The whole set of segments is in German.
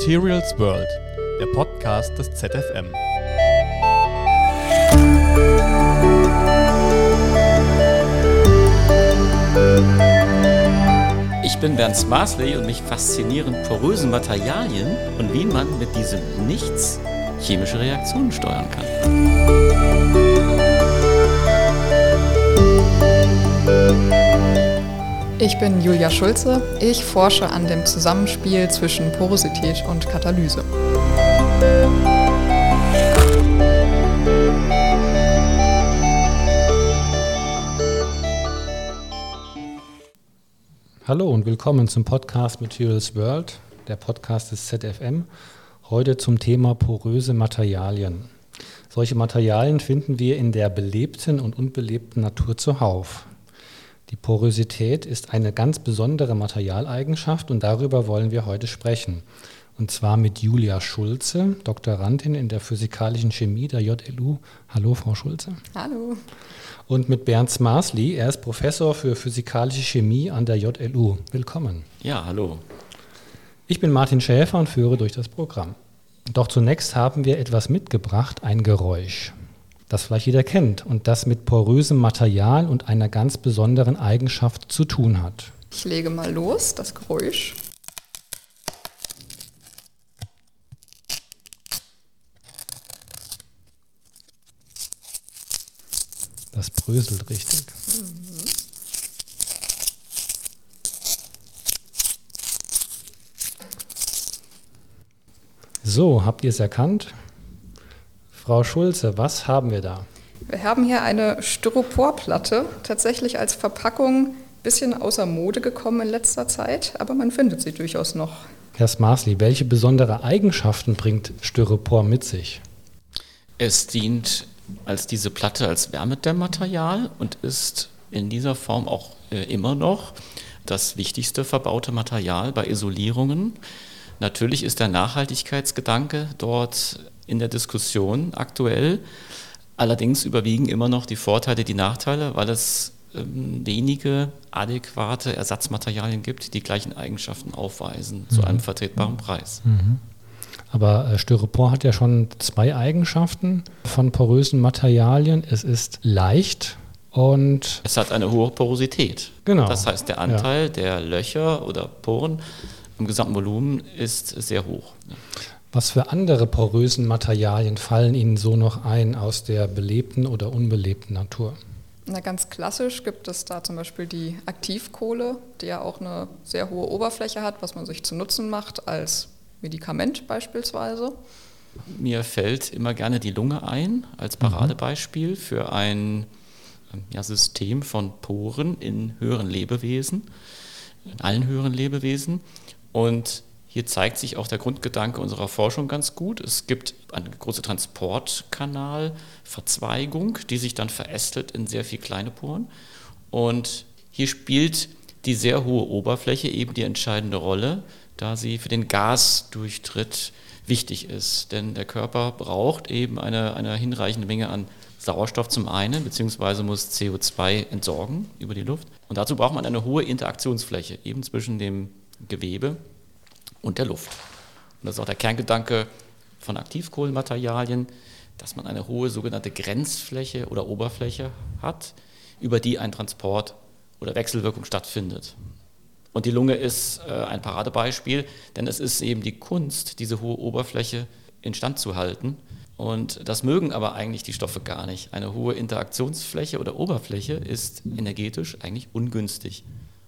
Materials World, der Podcast des ZFM. Ich bin Bernd Smarsley und mich faszinieren poröse Materialien und wie man mit diesem Nichts chemische Reaktionen steuern kann. Ich bin Julia Schulze. Ich forsche an dem Zusammenspiel zwischen Porosität und Katalyse. Hallo und willkommen zum Podcast Materials World, der Podcast des ZFM. Heute zum Thema poröse Materialien. Solche Materialien finden wir in der belebten und unbelebten Natur zuhauf. Die Porosität ist eine ganz besondere Materialeigenschaft und darüber wollen wir heute sprechen. Und zwar mit Julia Schulze, Doktorandin in der physikalischen Chemie der JLU. Hallo, Frau Schulze. Hallo. Und mit Bernd Smarsli, er ist Professor für physikalische Chemie an der JLU. Willkommen. Ja, hallo. Ich bin Martin Schäfer und führe durch das Programm. Doch zunächst haben wir etwas mitgebracht, ein Geräusch das vielleicht jeder kennt und das mit porösem Material und einer ganz besonderen Eigenschaft zu tun hat. Ich lege mal los, das Geräusch. Das bröselt richtig. So, habt ihr es erkannt? Frau Schulze, was haben wir da? Wir haben hier eine Styroporplatte, tatsächlich als Verpackung ein bisschen außer Mode gekommen in letzter Zeit, aber man findet sie durchaus noch. Herr Smarsli, welche besondere Eigenschaften bringt Styropor mit sich? Es dient als diese Platte als Wärmedämmmaterial und ist in dieser Form auch äh, immer noch das wichtigste verbaute Material bei Isolierungen. Natürlich ist der Nachhaltigkeitsgedanke dort in der Diskussion aktuell. Allerdings überwiegen immer noch die Vorteile, die Nachteile, weil es ähm, wenige adäquate Ersatzmaterialien gibt, die die gleichen Eigenschaften aufweisen mhm. zu einem vertretbaren Preis. Mhm. Aber äh, Styropor hat ja schon zwei Eigenschaften von porösen Materialien. Es ist leicht und. Es hat eine hohe Porosität. Genau. Das heißt, der Anteil ja. der Löcher oder Poren im gesamten Volumen ist sehr hoch. Was für andere porösen Materialien fallen Ihnen so noch ein aus der belebten oder unbelebten Natur? Na, ganz klassisch gibt es da zum Beispiel die Aktivkohle, die ja auch eine sehr hohe Oberfläche hat, was man sich zu Nutzen macht als Medikament beispielsweise. Mir fällt immer gerne die Lunge ein als mhm. Paradebeispiel für ein ja, System von Poren in höheren Lebewesen, in allen höheren Lebewesen. Und hier zeigt sich auch der Grundgedanke unserer Forschung ganz gut. Es gibt eine große Transportkanalverzweigung, die sich dann verästelt in sehr viele kleine Poren. Und hier spielt die sehr hohe Oberfläche eben die entscheidende Rolle, da sie für den Gasdurchtritt wichtig ist. Denn der Körper braucht eben eine, eine hinreichende Menge an Sauerstoff zum einen, beziehungsweise muss CO2 entsorgen über die Luft. Und dazu braucht man eine hohe Interaktionsfläche, eben zwischen dem Gewebe und der Luft. Und das ist auch der Kerngedanke von Aktivkohlenmaterialien, dass man eine hohe sogenannte Grenzfläche oder Oberfläche hat, über die ein Transport oder Wechselwirkung stattfindet. Und die Lunge ist äh, ein Paradebeispiel, denn es ist eben die Kunst, diese hohe Oberfläche instand zu halten. Und das mögen aber eigentlich die Stoffe gar nicht. Eine hohe Interaktionsfläche oder Oberfläche ist energetisch eigentlich ungünstig.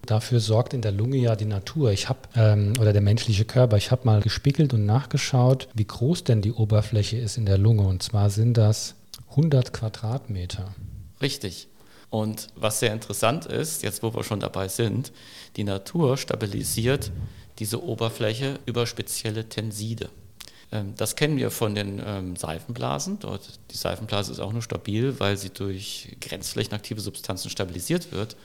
Dafür sorgt in der Lunge ja die Natur. Ich habe ähm, oder der menschliche Körper. Ich habe mal gespickelt und nachgeschaut, wie groß denn die Oberfläche ist in der Lunge. Und zwar sind das 100 Quadratmeter. Richtig. Und was sehr interessant ist, jetzt wo wir schon dabei sind, die Natur stabilisiert diese Oberfläche über spezielle Tenside. Ähm, das kennen wir von den ähm, Seifenblasen. Dort, die Seifenblase ist auch nur stabil, weil sie durch grenzflächenaktive Substanzen stabilisiert wird.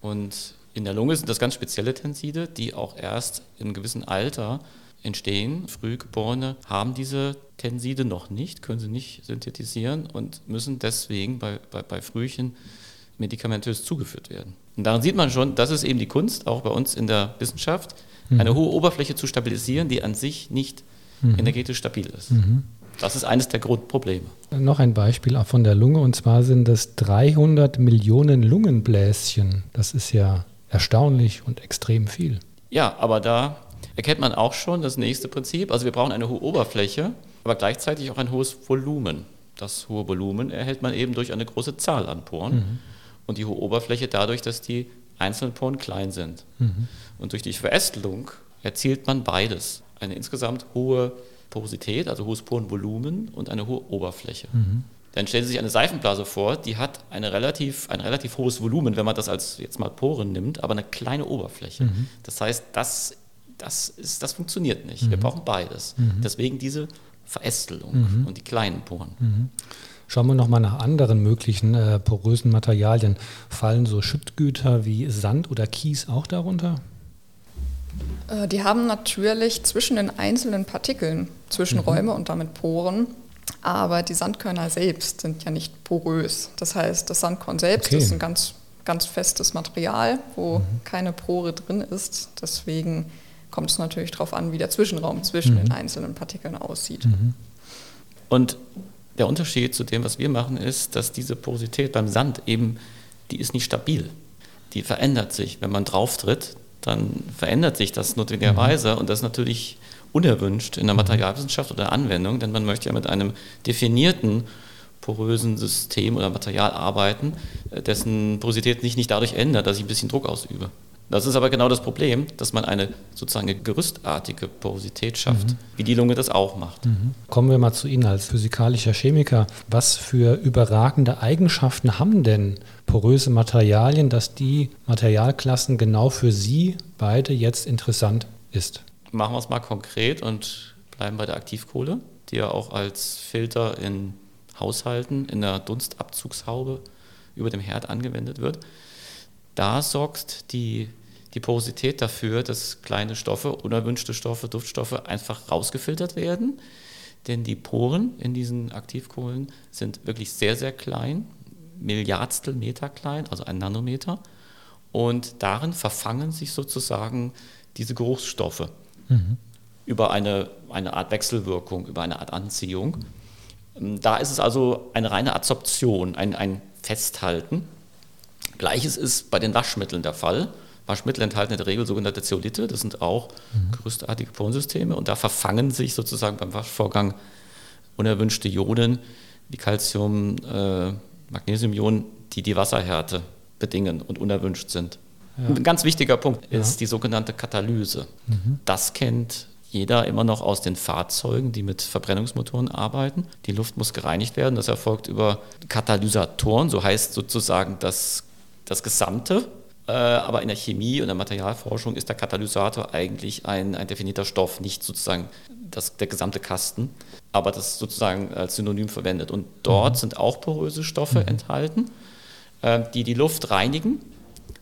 Und in der Lunge sind das ganz spezielle Tenside, die auch erst in einem gewissen Alter entstehen. Frühgeborene haben diese Tenside noch nicht, können sie nicht synthetisieren und müssen deswegen bei, bei, bei Frühchen medikamentös zugeführt werden. Und daran sieht man schon, das ist eben die Kunst, auch bei uns in der Wissenschaft, eine hohe Oberfläche zu stabilisieren, die an sich nicht energetisch stabil ist. Das ist eines der Grundprobleme. Noch ein Beispiel auch von der Lunge und zwar sind das 300 Millionen Lungenbläschen. Das ist ja erstaunlich und extrem viel. Ja, aber da erkennt man auch schon das nächste Prinzip. Also wir brauchen eine hohe Oberfläche, aber gleichzeitig auch ein hohes Volumen. Das hohe Volumen erhält man eben durch eine große Zahl an Poren mhm. und die hohe Oberfläche dadurch, dass die einzelnen Poren klein sind. Mhm. Und durch die Verästelung erzielt man beides. Eine insgesamt hohe Porosität, also hohes Porenvolumen und eine hohe Oberfläche. Mhm. Dann stellen Sie sich eine Seifenblase vor, die hat eine relativ, ein relativ hohes Volumen, wenn man das als jetzt mal Poren nimmt, aber eine kleine Oberfläche. Mhm. Das heißt, das, das, ist, das funktioniert nicht. Mhm. Wir brauchen beides. Mhm. Deswegen diese Verästelung mhm. und die kleinen Poren. Mhm. Schauen wir nochmal nach anderen möglichen äh, porösen Materialien. Fallen so Schüttgüter wie Sand oder Kies auch darunter? Äh, die haben natürlich zwischen den einzelnen Partikeln Zwischenräume mhm. und damit Poren, aber die Sandkörner selbst sind ja nicht porös. Das heißt, das Sandkorn selbst okay. ist ein ganz, ganz festes Material, wo mhm. keine Pore drin ist. Deswegen kommt es natürlich darauf an, wie der Zwischenraum zwischen mhm. den einzelnen Partikeln aussieht. Mhm. Und der Unterschied zu dem, was wir machen, ist, dass diese Porosität beim Sand eben, die ist nicht stabil. Die verändert sich. Wenn man drauf tritt, dann verändert sich das notwendigerweise mhm. und das ist natürlich unerwünscht in der Materialwissenschaft oder Anwendung, denn man möchte ja mit einem definierten porösen System oder Material arbeiten, äh, dessen Porosität sich nicht dadurch ändert, dass ich ein bisschen Druck ausübe. Das ist aber genau das Problem, dass man eine sozusagen gerüstartige Porosität schafft, mhm. wie die Lunge das auch macht. Mhm. Kommen wir mal zu Ihnen als physikalischer Chemiker. Was für überragende Eigenschaften haben denn poröse Materialien, dass die Materialklassen genau für Sie beide jetzt interessant ist? Machen wir es mal konkret und bleiben bei der Aktivkohle, die ja auch als Filter in Haushalten, in der Dunstabzugshaube über dem Herd angewendet wird da sorgt die, die Porosität dafür, dass kleine Stoffe, unerwünschte Stoffe, Duftstoffe einfach rausgefiltert werden. Denn die Poren in diesen Aktivkohlen sind wirklich sehr, sehr klein, Milliardstel Meter klein, also ein Nanometer. Und darin verfangen sich sozusagen diese Geruchsstoffe mhm. über eine, eine Art Wechselwirkung, über eine Art Anziehung. Da ist es also eine reine Adsorption, ein, ein Festhalten. Gleiches ist bei den Waschmitteln der Fall. Waschmittel enthalten in der Regel sogenannte Zeolite, das sind auch mhm. gerüstartige Porensysteme und da verfangen sich sozusagen beim Waschvorgang unerwünschte Ionen wie Calcium, äh, Magnesiumionen, die die Wasserhärte bedingen und unerwünscht sind. Ein ganz wichtiger Punkt ist die sogenannte Katalyse. Mhm. Das kennt jeder immer noch aus den Fahrzeugen, die mit Verbrennungsmotoren arbeiten. Die Luft muss gereinigt werden. Das erfolgt über Katalysatoren, so heißt sozusagen das das Gesamte. Äh, aber in der Chemie und der Materialforschung ist der Katalysator eigentlich ein, ein definierter Stoff, nicht sozusagen das, der gesamte Kasten, aber das sozusagen als Synonym verwendet. Und dort mhm. sind auch poröse Stoffe mhm. enthalten, äh, die die Luft reinigen.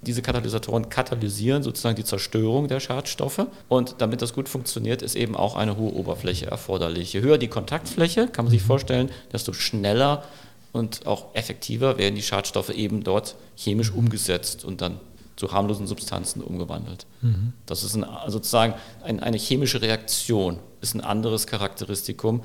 Diese Katalysatoren katalysieren sozusagen die Zerstörung der Schadstoffe. Und damit das gut funktioniert, ist eben auch eine hohe Oberfläche erforderlich. Je höher die Kontaktfläche, kann man sich mhm. vorstellen, desto schneller und auch effektiver werden die Schadstoffe eben dort chemisch mhm. umgesetzt und dann zu harmlosen Substanzen umgewandelt. Mhm. Das ist ein, sozusagen ein, eine chemische Reaktion, ist ein anderes Charakteristikum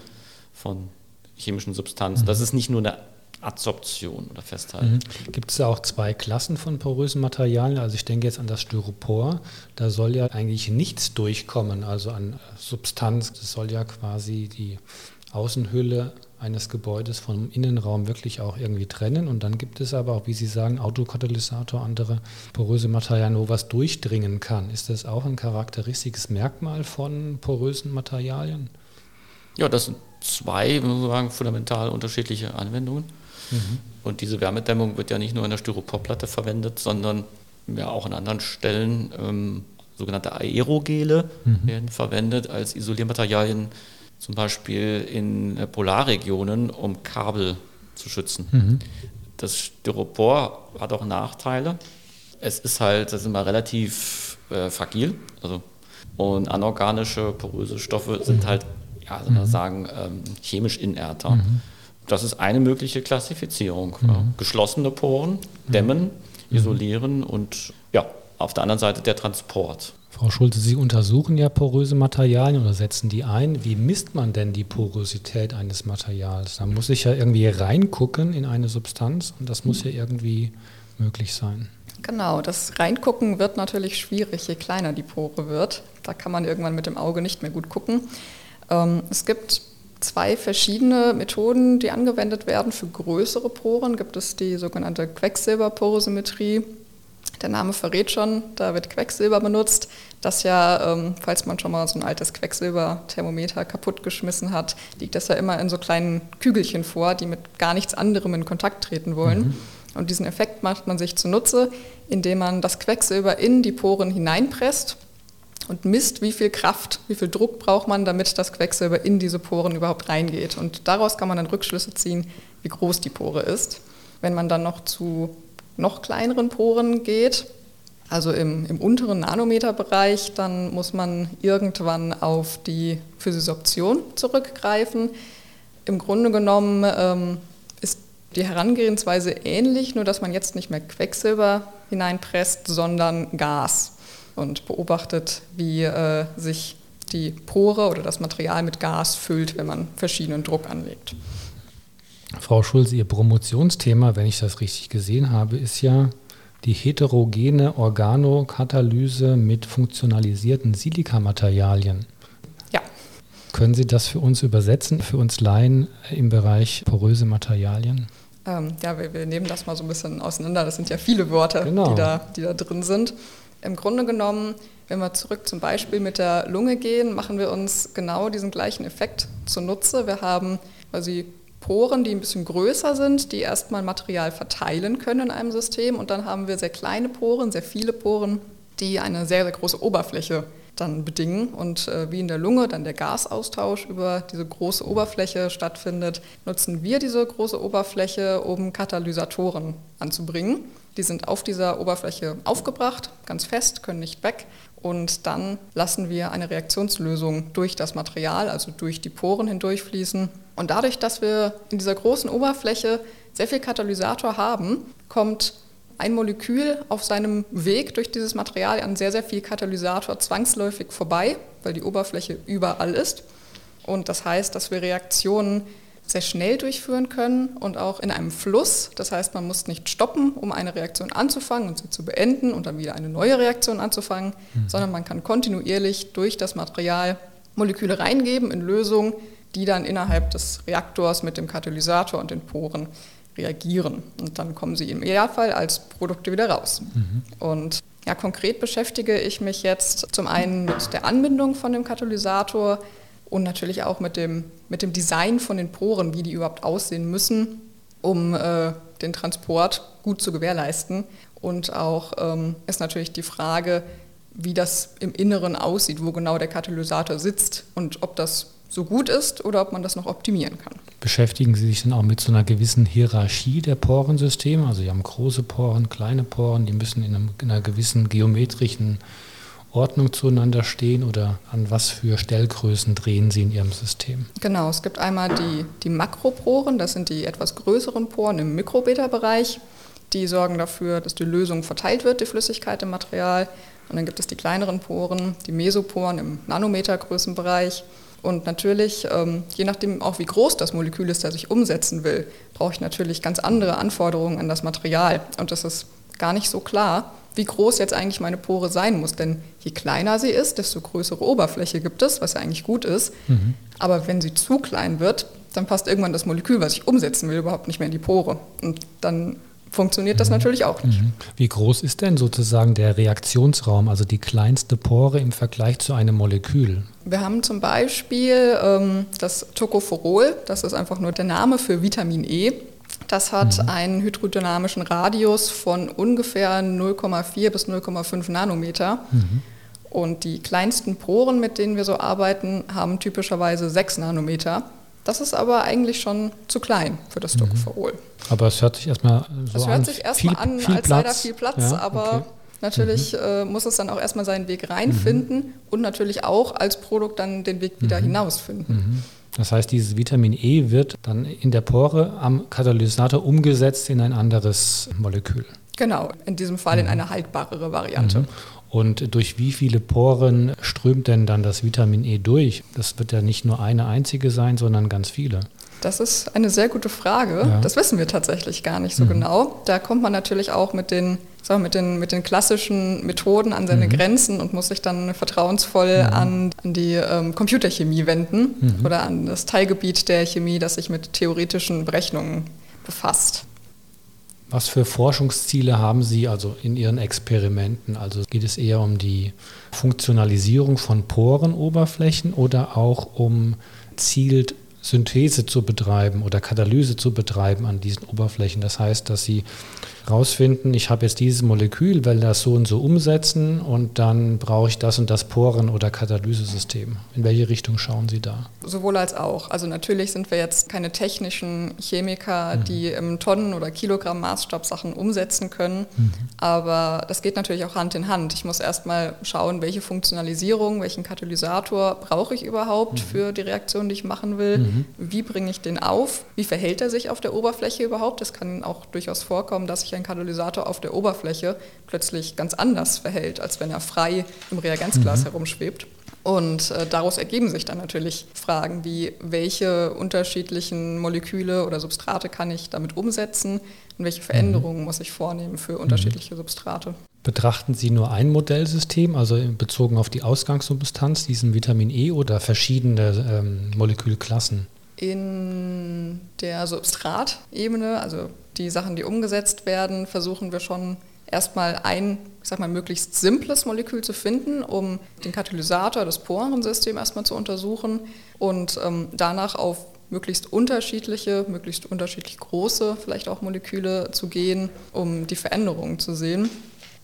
von chemischen Substanzen. Mhm. Das ist nicht nur eine Adsorption oder Festhalten. Mhm. Gibt es da auch zwei Klassen von porösen Materialien? Also ich denke jetzt an das Styropor. Da soll ja eigentlich nichts durchkommen, also an Substanz. Das soll ja quasi die Außenhülle eines Gebäudes vom Innenraum wirklich auch irgendwie trennen. Und dann gibt es aber auch, wie Sie sagen, Autokatalysator, andere poröse Materialien, wo was durchdringen kann. Ist das auch ein charakteristisches Merkmal von porösen Materialien? Ja, das sind zwei, muss man sagen, fundamental unterschiedliche Anwendungen. Mhm. Und diese Wärmedämmung wird ja nicht nur in der Styroporplatte verwendet, sondern ja auch an anderen Stellen. Ähm, sogenannte Aerogele mhm. werden verwendet als Isoliermaterialien zum Beispiel in äh, Polarregionen, um Kabel zu schützen. Mhm. Das Styropor hat auch Nachteile. Es ist halt, das ist immer relativ äh, fragil, also und anorganische poröse Stoffe sind halt, ja, soll man mhm. sagen, ähm, chemisch inerter. Mhm. Das ist eine mögliche Klassifizierung. Ja. Geschlossene Poren, dämmen, isolieren und ja, auf der anderen Seite der Transport. Frau Schulze, Sie untersuchen ja poröse Materialien oder setzen die ein. Wie misst man denn die Porosität eines Materials? Da muss ich ja irgendwie reingucken in eine Substanz und das muss ja irgendwie möglich sein. Genau, das Reingucken wird natürlich schwierig, je kleiner die Pore wird. Da kann man irgendwann mit dem Auge nicht mehr gut gucken. Ähm, es gibt zwei verschiedene Methoden, die angewendet werden. Für größere Poren gibt es die sogenannte Quecksilberporosimetrie. Der Name verrät schon, da wird Quecksilber benutzt, das ja, ähm, falls man schon mal so ein altes Quecksilberthermometer kaputtgeschmissen hat, liegt das ja immer in so kleinen Kügelchen vor, die mit gar nichts anderem in Kontakt treten wollen. Mhm. Und diesen Effekt macht man sich zunutze, indem man das Quecksilber in die Poren hineinpresst und misst, wie viel Kraft, wie viel Druck braucht man, damit das Quecksilber in diese Poren überhaupt reingeht. Und daraus kann man dann Rückschlüsse ziehen, wie groß die Pore ist. Wenn man dann noch zu noch kleineren Poren geht, also im, im unteren Nanometerbereich, dann muss man irgendwann auf die Physisorption zurückgreifen. Im Grunde genommen ähm, ist die Herangehensweise ähnlich, nur dass man jetzt nicht mehr Quecksilber hineinpresst, sondern Gas und beobachtet, wie äh, sich die Pore oder das Material mit Gas füllt, wenn man verschiedenen Druck anlegt. Frau Schulze, Ihr Promotionsthema, wenn ich das richtig gesehen habe, ist ja die heterogene Organokatalyse mit funktionalisierten Silikamaterialien. Ja. Können Sie das für uns übersetzen, für uns Laien im Bereich poröse Materialien? Ähm, ja, wir, wir, nehmen das mal so ein bisschen auseinander. Das sind ja viele Wörter, genau. die, da, die da drin sind. Im Grunde genommen, wenn wir zurück zum Beispiel mit der Lunge gehen, machen wir uns genau diesen gleichen Effekt zunutze. Wir haben quasi Poren, die ein bisschen größer sind, die erstmal Material verteilen können in einem System. Und dann haben wir sehr kleine Poren, sehr viele Poren, die eine sehr, sehr große Oberfläche dann bedingen. Und äh, wie in der Lunge dann der Gasaustausch über diese große Oberfläche stattfindet, nutzen wir diese große Oberfläche, um Katalysatoren anzubringen. Die sind auf dieser Oberfläche aufgebracht, ganz fest, können nicht weg. Und dann lassen wir eine Reaktionslösung durch das Material, also durch die Poren hindurchfließen. Und dadurch, dass wir in dieser großen Oberfläche sehr viel Katalysator haben, kommt ein Molekül auf seinem Weg durch dieses Material an sehr, sehr viel Katalysator zwangsläufig vorbei, weil die Oberfläche überall ist. Und das heißt, dass wir Reaktionen sehr schnell durchführen können und auch in einem Fluss. Das heißt, man muss nicht stoppen, um eine Reaktion anzufangen und sie zu beenden und dann wieder eine neue Reaktion anzufangen, mhm. sondern man kann kontinuierlich durch das Material Moleküle reingeben in Lösungen, die dann innerhalb des Reaktors mit dem Katalysator und den Poren reagieren. Und dann kommen sie im Idealfall als Produkte wieder raus. Mhm. Und ja, konkret beschäftige ich mich jetzt zum einen mit der Anbindung von dem Katalysator, und natürlich auch mit dem, mit dem Design von den Poren, wie die überhaupt aussehen müssen, um äh, den Transport gut zu gewährleisten. Und auch ähm, ist natürlich die Frage, wie das im Inneren aussieht, wo genau der Katalysator sitzt und ob das so gut ist oder ob man das noch optimieren kann. Beschäftigen Sie sich dann auch mit so einer gewissen Hierarchie der Porensysteme? Also Sie haben große Poren, kleine Poren, die müssen in, einem, in einer gewissen geometrischen Ordnung zueinander stehen oder an was für Stellgrößen drehen Sie in Ihrem System? Genau, es gibt einmal die, die Makroporen, das sind die etwas größeren Poren im Mikrobeta-Bereich. Die sorgen dafür, dass die Lösung verteilt wird, die Flüssigkeit im Material. Und dann gibt es die kleineren Poren, die Mesoporen im Nanometergrößenbereich. Und natürlich, ähm, je nachdem auch wie groß das Molekül ist, das ich umsetzen will, brauche ich natürlich ganz andere Anforderungen an das Material. Und das ist gar nicht so klar, wie groß jetzt eigentlich meine Pore sein muss. Denn je kleiner sie ist, desto größere Oberfläche gibt es, was ja eigentlich gut ist. Mhm. Aber wenn sie zu klein wird, dann passt irgendwann das Molekül, was ich umsetzen will, überhaupt nicht mehr in die Pore. Und dann funktioniert das natürlich auch nicht. Mhm. Wie groß ist denn sozusagen der Reaktionsraum, also die kleinste Pore im Vergleich zu einem Molekül? Wir haben zum Beispiel ähm, das Tocopherol, das ist einfach nur der Name für Vitamin E. Das hat mhm. einen hydrodynamischen Radius von ungefähr 0,4 bis 0,5 Nanometer. Mhm. Und die kleinsten Poren, mit denen wir so arbeiten, haben typischerweise 6 Nanometer. Das ist aber eigentlich schon zu klein für das Tocopherol. Mhm. Aber es hört sich erstmal so an. Es hört sich erstmal an, viel als Platz. sei da viel Platz, ja, aber okay. natürlich mhm. äh, muss es dann auch erstmal seinen Weg reinfinden mhm. und natürlich auch als Produkt dann den Weg wieder mhm. hinausfinden. Das heißt, dieses Vitamin E wird dann in der Pore am Katalysator umgesetzt in ein anderes Molekül. Genau, in diesem Fall in mhm. eine haltbarere Variante. Und durch wie viele Poren strömt denn dann das Vitamin E durch? Das wird ja nicht nur eine einzige sein, sondern ganz viele. Das ist eine sehr gute Frage. Ja. Das wissen wir tatsächlich gar nicht so mhm. genau. Da kommt man natürlich auch mit den, mal, mit den, mit den klassischen Methoden an seine mhm. Grenzen und muss sich dann vertrauensvoll mhm. an, an, die ähm, Computerchemie wenden mhm. oder an das Teilgebiet der Chemie, das sich mit theoretischen Berechnungen befasst. Was für Forschungsziele haben Sie also in Ihren Experimenten? Also geht es eher um die Funktionalisierung von Porenoberflächen oder auch um zielt Synthese zu betreiben oder Katalyse zu betreiben an diesen Oberflächen. Das heißt, dass sie rausfinden, ich habe jetzt dieses Molekül, will das so und so umsetzen und dann brauche ich das und das Poren- oder Katalysesystem. In welche Richtung schauen Sie da? Sowohl als auch. Also natürlich sind wir jetzt keine technischen Chemiker, mhm. die im Tonnen- oder Kilogramm-Maßstab Sachen umsetzen können, mhm. aber das geht natürlich auch Hand in Hand. Ich muss erstmal schauen, welche Funktionalisierung, welchen Katalysator brauche ich überhaupt mhm. für die Reaktion, die ich machen will, mhm. wie bringe ich den auf, wie verhält er sich auf der Oberfläche überhaupt. Es kann auch durchaus vorkommen, dass ich ein Katalysator auf der Oberfläche plötzlich ganz anders verhält, als wenn er frei im Reagenzglas mhm. herumschwebt. Und äh, daraus ergeben sich dann natürlich Fragen wie, welche unterschiedlichen Moleküle oder Substrate kann ich damit umsetzen und welche Veränderungen mhm. muss ich vornehmen für unterschiedliche mhm. Substrate. Betrachten Sie nur ein Modellsystem, also bezogen auf die Ausgangssubstanz, diesen Vitamin E oder verschiedene ähm, Molekülklassen? In der Substratebene, also die Sachen, die umgesetzt werden, versuchen wir schon erstmal ein, ich sag mal, möglichst simples Molekül zu finden, um den Katalysator, das Porensystem erstmal zu untersuchen und ähm, danach auf möglichst unterschiedliche, möglichst unterschiedlich große vielleicht auch Moleküle zu gehen, um die Veränderungen zu sehen.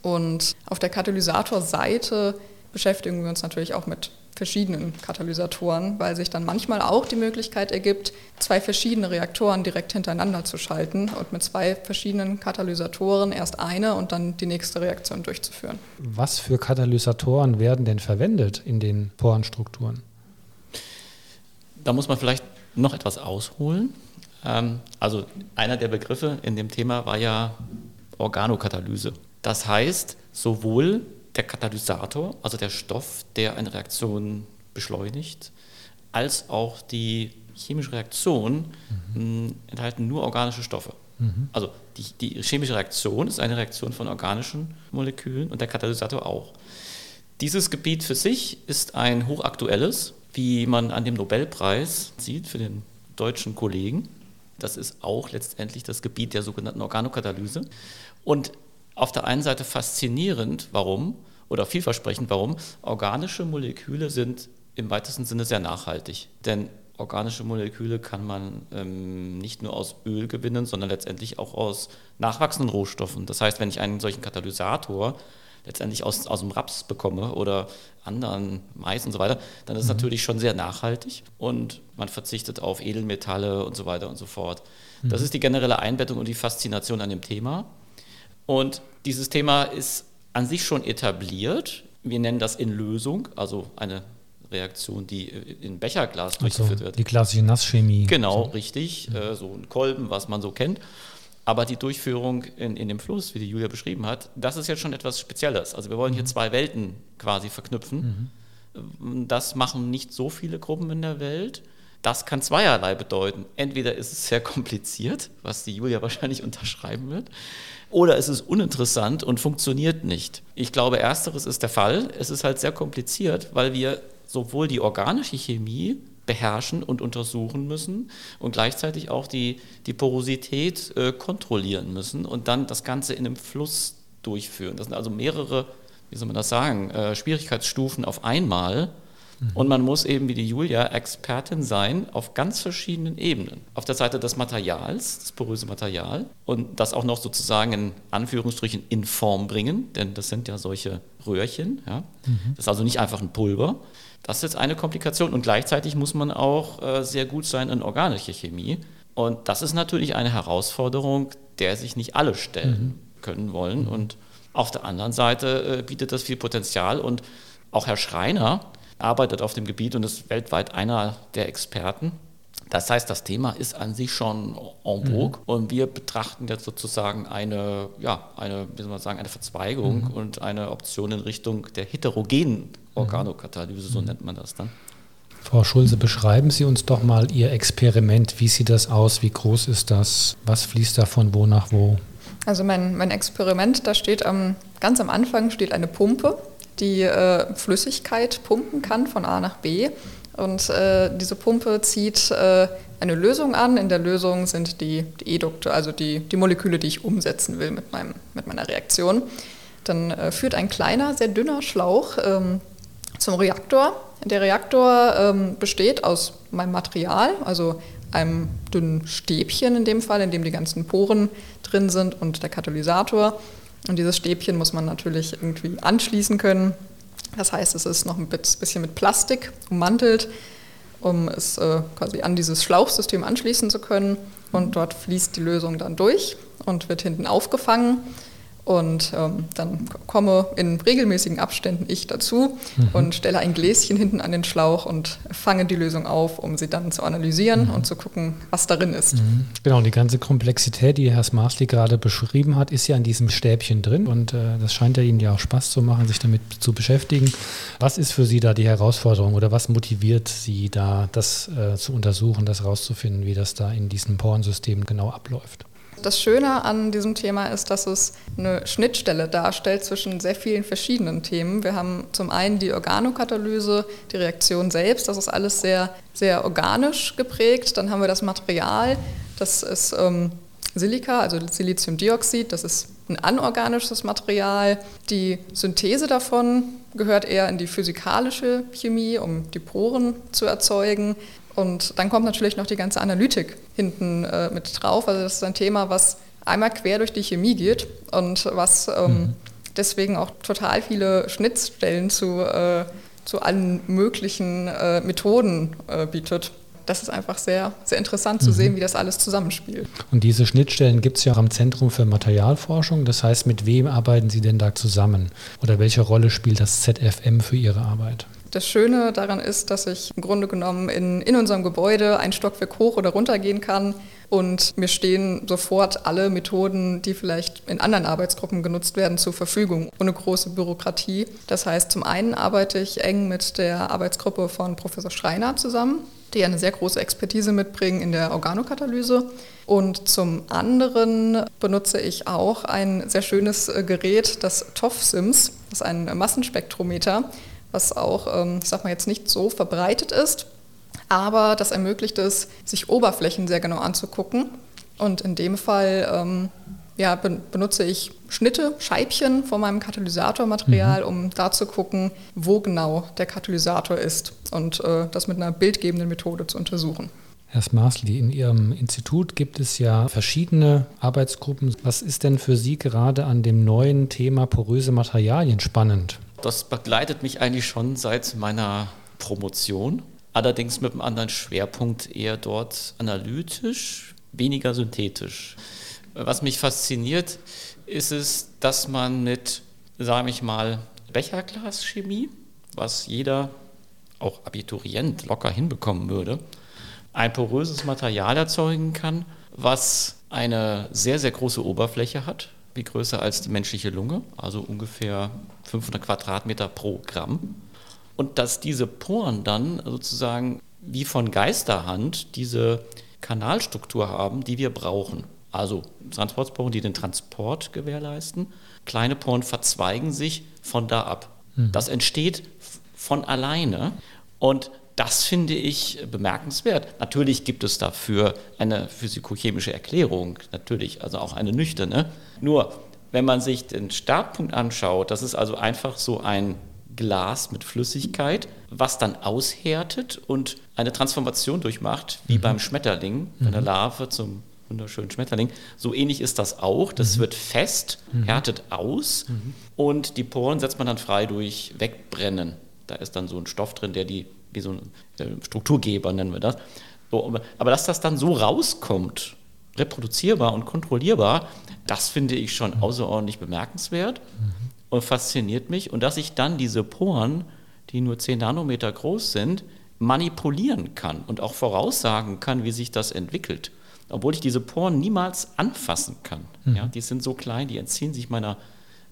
Und auf der Katalysatorseite beschäftigen wir uns natürlich auch mit verschiedenen Katalysatoren, weil sich dann manchmal auch die Möglichkeit ergibt, zwei verschiedene Reaktoren direkt hintereinander zu schalten und mit zwei verschiedenen Katalysatoren erst eine und dann die nächste Reaktion durchzuführen. Was für Katalysatoren werden denn verwendet in den Porenstrukturen? Da muss man vielleicht noch etwas ausholen. Ähm, also einer der Begriffe in dem Thema war ja Organokatalyse. Das heißt, sowohl der Katalysator, also der Stoff, der eine Reaktion beschleunigt, als auch die chemische Reaktion mhm. enthalten nur organische Stoffe. Mhm. Also die, die, chemische Reaktion ist eine Reaktion von organischen Molekülen und der Katalysator auch. Dieses Gebiet für sich ist ein hochaktuelles, wie man an dem Nobelpreis sieht für den deutschen Kollegen. Das ist auch letztendlich das Gebiet der sogenannten Organokatalyse. Und auf der einen Seite faszinierend, warum, oder vielversprechend, warum, organische Moleküle sind im weitesten Sinne sehr nachhaltig. Denn organische Moleküle kann man ähm, nicht nur aus Öl gewinnen, sondern letztendlich auch aus nachwachsenden Rohstoffen. Das heißt, wenn ich einen solchen Katalysator letztendlich aus, aus dem Raps bekomme oder anderen Mais und so weiter, dann ist es mhm. natürlich schon sehr nachhaltig und man verzichtet auf Edelmetalle und so weiter und so fort. Mhm. Das ist die generelle Einbettung und die Faszination an dem Thema. Und dieses Thema ist an sich schon etabliert. Wir nennen das in Lösung, also eine Reaktion, die in Becherglas also durchgeführt wird. Die klassische Nasschemie. Genau, so. richtig. Äh, so ein Kolben, was man so kennt. Aber die Durchführung in, in dem Fluss, wie die Julia beschrieben hat, das ist jetzt schon etwas Spezielles. Also wir wollen hier mhm. zwei Welten quasi verknüpfen. Mhm. Das machen nicht so viele Gruppen in der Welt. Das kann zweierlei bedeuten. Entweder ist es sehr kompliziert, was die Julia wahrscheinlich unterschreiben wird, oder es ist uninteressant und funktioniert nicht. Ich glaube, ersteres ist der Fall. Es ist halt sehr kompliziert, weil wir sowohl die organische Chemie beherrschen und untersuchen müssen und gleichzeitig auch die, die Porosität äh, kontrollieren müssen und dann das Ganze in einem Fluss durchführen. Das sind also mehrere, wie soll man das sagen, äh, Schwierigkeitsstufen auf einmal. Und man muss eben wie die Julia Expertin sein auf ganz verschiedenen Ebenen. Auf der Seite des Materials, das poröse Material, und das auch noch sozusagen in Anführungsstrichen in Form bringen, denn das sind ja solche Röhrchen. Ja? Mhm. Das ist also nicht einfach ein Pulver. Das ist jetzt eine Komplikation und gleichzeitig muss man auch äh, sehr gut sein in organischer Chemie. Und das ist natürlich eine Herausforderung, der sich nicht alle stellen mhm. können wollen. Mhm. Und auf der anderen Seite äh, bietet das viel Potenzial und auch Herr Schreiner, arbeitet auf dem Gebiet und ist weltweit einer der Experten. Das heißt, das Thema ist an sich schon en vogue mhm. und wir betrachten jetzt sozusagen eine, ja, eine, wie soll man sagen, eine Verzweigung mhm. und eine Option in Richtung der heterogenen Organokatalyse, so mhm. nennt man das dann. Frau Schulze, beschreiben Sie uns doch mal Ihr Experiment. Wie sieht das aus? Wie groß ist das? Was fließt da von wo nach wo? Also mein, mein Experiment, da steht am, ganz am Anfang steht eine Pumpe, die äh, Flüssigkeit pumpen kann von A nach B. Und äh, diese Pumpe zieht äh, eine Lösung an. In der Lösung sind die, die Edukte, also die, die Moleküle, die ich umsetzen will mit, meinem, mit meiner Reaktion. Dann äh, führt ein kleiner, sehr dünner Schlauch ähm, zum Reaktor. Der Reaktor ähm, besteht aus meinem Material, also einem dünnen Stäbchen in dem Fall, in dem die ganzen Poren drin sind und der Katalysator. Und dieses Stäbchen muss man natürlich irgendwie anschließen können. Das heißt, es ist noch ein bisschen mit Plastik ummantelt, um es äh, quasi an dieses Schlauchsystem anschließen zu können. Und dort fließt die Lösung dann durch und wird hinten aufgefangen. Und ähm, dann komme in regelmäßigen Abständen ich dazu mhm. und stelle ein Gläschen hinten an den Schlauch und fange die Lösung auf, um sie dann zu analysieren mhm. und zu gucken, was darin ist. Mhm. Genau, und die ganze Komplexität, die Herr Smarsli gerade beschrieben hat, ist ja in diesem Stäbchen drin und äh, das scheint ja Ihnen ja auch Spaß zu machen, sich damit zu beschäftigen. Was ist für Sie da die Herausforderung oder was motiviert Sie da, das äh, zu untersuchen, das rauszufinden, wie das da in diesen Porensystem genau abläuft? Das Schöne an diesem Thema ist, dass es eine Schnittstelle darstellt zwischen sehr vielen verschiedenen Themen. Wir haben zum einen die Organokatalyse, die Reaktion selbst, das ist alles sehr, sehr organisch geprägt. Dann haben wir das Material, das ist ähm, Silika, also Siliziumdioxid, das ist ein anorganisches Material. Die Synthese davon gehört eher in die physikalische Chemie, um die Poren zu erzeugen. Und dann kommt natürlich noch die ganze Analytik hinten äh, mit drauf. Also das ist ein Thema, was einmal quer durch die Chemie geht und was ähm, mhm. deswegen auch total viele Schnittstellen zu, äh, zu allen möglichen äh, Methoden äh, bietet. Das ist einfach sehr, sehr interessant zu mhm. sehen, wie das alles zusammenspielt. Und diese Schnittstellen gibt es ja am Zentrum für Materialforschung. Das heißt, mit wem arbeiten Sie denn da zusammen? Oder welche Rolle spielt das ZFM für Ihre Arbeit? Das Schöne daran ist, dass ich im Grunde genommen in, in unserem Gebäude ein Stockwerk hoch oder runter gehen kann und mir stehen sofort alle Methoden, die vielleicht in anderen Arbeitsgruppen genutzt werden, zur Verfügung, ohne große Bürokratie. Das heißt, zum einen arbeite ich eng mit der Arbeitsgruppe von Professor Schreiner zusammen, die eine sehr große Expertise mitbringen in der Organokatalyse. Und zum anderen benutze ich auch ein sehr schönes äh, Gerät, das TOF-SIMS, das ist ein Massenspektrometer, was auch, ähm, ich sag mal jetzt nicht so verbreitet ist, aber das ermöglicht es, sich Oberflächen sehr genau anzugucken. Und in dem Fall ähm, ja, benutze ich Schnitte, Scheibchen von meinem Katalysatormaterial, mhm. um da zu gucken, wo genau der Katalysator ist und äh, das mit einer bildgebenden Methode zu untersuchen. Herr Smarsli, in Ihrem Institut gibt es ja verschiedene Arbeitsgruppen. Was ist denn für Sie gerade an dem neuen Thema poröse Materialien spannend? Das begleitet mich eigentlich schon seit meiner Promotion, allerdings mit einem anderen Schwerpunkt, eher dort analytisch, weniger synthetisch. Was mich fasziniert, ist es, dass man mit, sage ich mal, Becherglaschemie, was jeder, auch Abiturient, locker hinbekommen würde, ein poröses Material erzeugen kann, was eine sehr, sehr große Oberfläche hat, wie größer als die menschliche Lunge, also ungefähr 500 Quadratmeter pro Gramm. Und dass diese Poren dann sozusagen wie von Geisterhand diese Kanalstruktur haben, die wir brauchen. Also Transportporen, die den Transport gewährleisten. Kleine Poren verzweigen sich von da ab. Mhm. Das entsteht von alleine. Und das finde ich bemerkenswert. Natürlich gibt es dafür eine physikochemische Erklärung, natürlich, also auch eine nüchterne. Nur, wenn man sich den Startpunkt anschaut, das ist also einfach so ein Glas mit Flüssigkeit, was dann aushärtet und eine Transformation durchmacht, wie mhm. beim Schmetterling, bei der mhm. Larve zum wunderschönen Schmetterling. So ähnlich ist das auch. Das mhm. wird fest, mhm. härtet aus mhm. und die Poren setzt man dann frei durch Wegbrennen. Da ist dann so ein Stoff drin, der die wie so ein äh, Strukturgeber nennen wir das. So, aber dass das dann so rauskommt, reproduzierbar und kontrollierbar, das finde ich schon außerordentlich bemerkenswert mhm. und fasziniert mich. Und dass ich dann diese Poren, die nur 10 Nanometer groß sind, manipulieren kann und auch voraussagen kann, wie sich das entwickelt. Obwohl ich diese Poren niemals anfassen kann. Mhm. Ja, die sind so klein, die entziehen sich meiner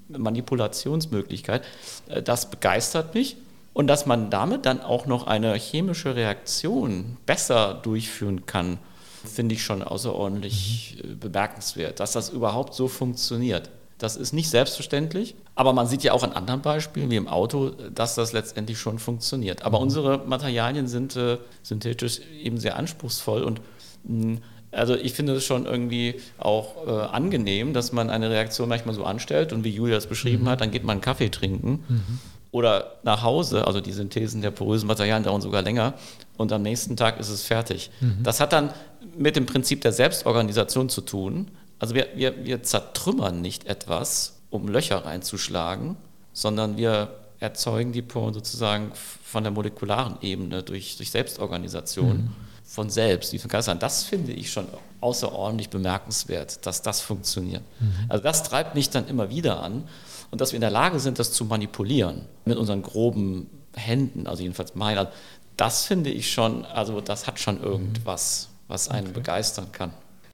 Manipulationsmöglichkeit. Äh, das begeistert mich. Und dass man damit dann auch noch eine chemische Reaktion besser durchführen kann, finde ich schon außerordentlich. Äh, bemerkenswert, dass das überhaupt so funktioniert. Das ist nicht selbstverständlich, aber man sieht ja auch an anderen Beispielen wie im Auto, dass das letztendlich schon funktioniert. Aber mhm. unsere Materialien sind äh, synthetisch eben sehr anspruchsvoll und mh, hm, also ich finde es schon irgendwie auch äh, angenehm, dass man eine Reaktion manchmal so anstellt und wie Julia es beschrieben mhm. hat, dann geht man einen Kaffee trinken mhm. Oder nach Hause, also die Synthesen der porösen Materialien dauern sogar länger und am nächsten Tag ist es fertig. Mhm. Das hat dann mit dem Prinzip der Selbstorganisation zu tun. Also wir, wir, wir zertrümmern nicht etwas, um Löcher reinzuschlagen, sondern wir erzeugen die Poren sozusagen von der molekularen Ebene durch, durch Selbstorganisation. Mhm von selbst, wie von Geistern. Das finde ich schon außerordentlich bemerkenswert, dass das funktioniert. Mhm. Also das treibt mich dann immer wieder an und dass wir in der Lage sind, das zu manipulieren mit unseren groben Händen, also jedenfalls meiner. Das finde ich schon, also das hat schon irgendwas, was einen okay. begeistern kann.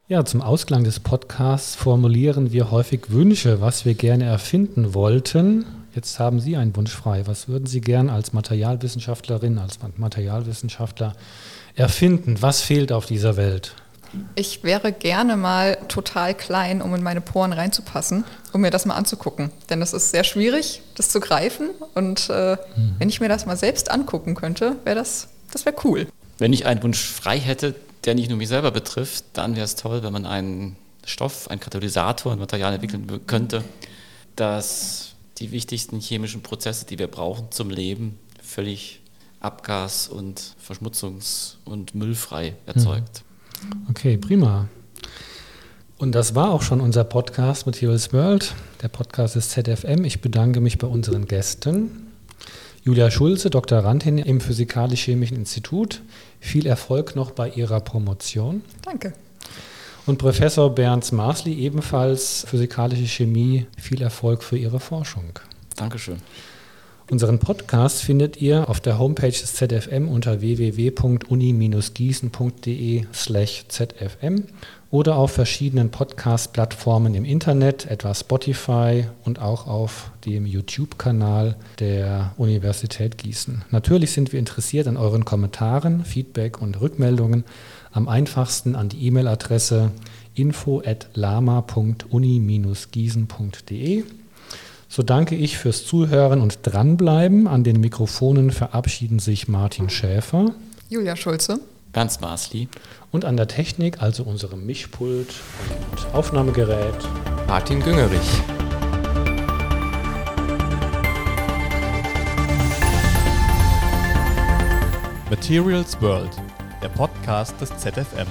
Ja, zum Ausklang des Podcasts formulieren wir häufig Wünsche, was wir gerne erfinden wollten. Jetzt haben Sie einen Wunsch frei. Was würden Sie gern als Materialwissenschaftlerin, als Materialwissenschaftler erfinden? Was fehlt auf dieser Welt? Ich wäre gerne mal total klein, um in meine Poren reinzupassen, um mir das mal anzugucken. Denn es ist sehr schwierig, das zu greifen. Und äh, mhm. wenn ich mir das mal selbst angucken könnte, wäre das, das wäre cool. Wenn ich einen Wunsch frei hätte, der nicht nur mich selber betrifft, dann wäre es toll, wenn man einen Stoff, einen Katalysator, ein Material entwickeln könnte, das die wichtigsten chemischen Prozesse, die wir brauchen zum Leben, völlig abgas- und verschmutzungs- und müllfrei erzeugt. Okay, prima. Und das war auch schon unser Podcast Materials World. Der Podcast ist ZFM. Ich bedanke mich bei unseren Gästen. Julia Schulze, Doktorandin im Physikalisch-Chemischen Institut. Viel Erfolg noch bei Ihrer Promotion. Danke. Und Professor Bernd Marsli, ebenfalls Physikalische Chemie. Viel Erfolg für Ihre Forschung. Dankeschön. Unseren Podcast findet ihr auf der Homepage des ZFM unter www.uni-gießen.de slash zfm oder auf verschiedenen Podcast-Plattformen im Internet, etwa Spotify und auch auf dem YouTube-Kanal der Universität Gießen. Natürlich sind wir interessiert an euren Kommentaren, Feedback und Rückmeldungen. Am einfachsten an die E-Mail-Adresse info at lama.uni-gießen.de. So danke ich fürs Zuhören und Dranbleiben. An den Mikrofonen verabschieden sich Martin Schäfer, Julia Schulze, Bernd Marsli und an der Technik, also unserem Mischpult und Aufnahmegerät, Martin Güngerich. Materials World, der Podcast des ZFM.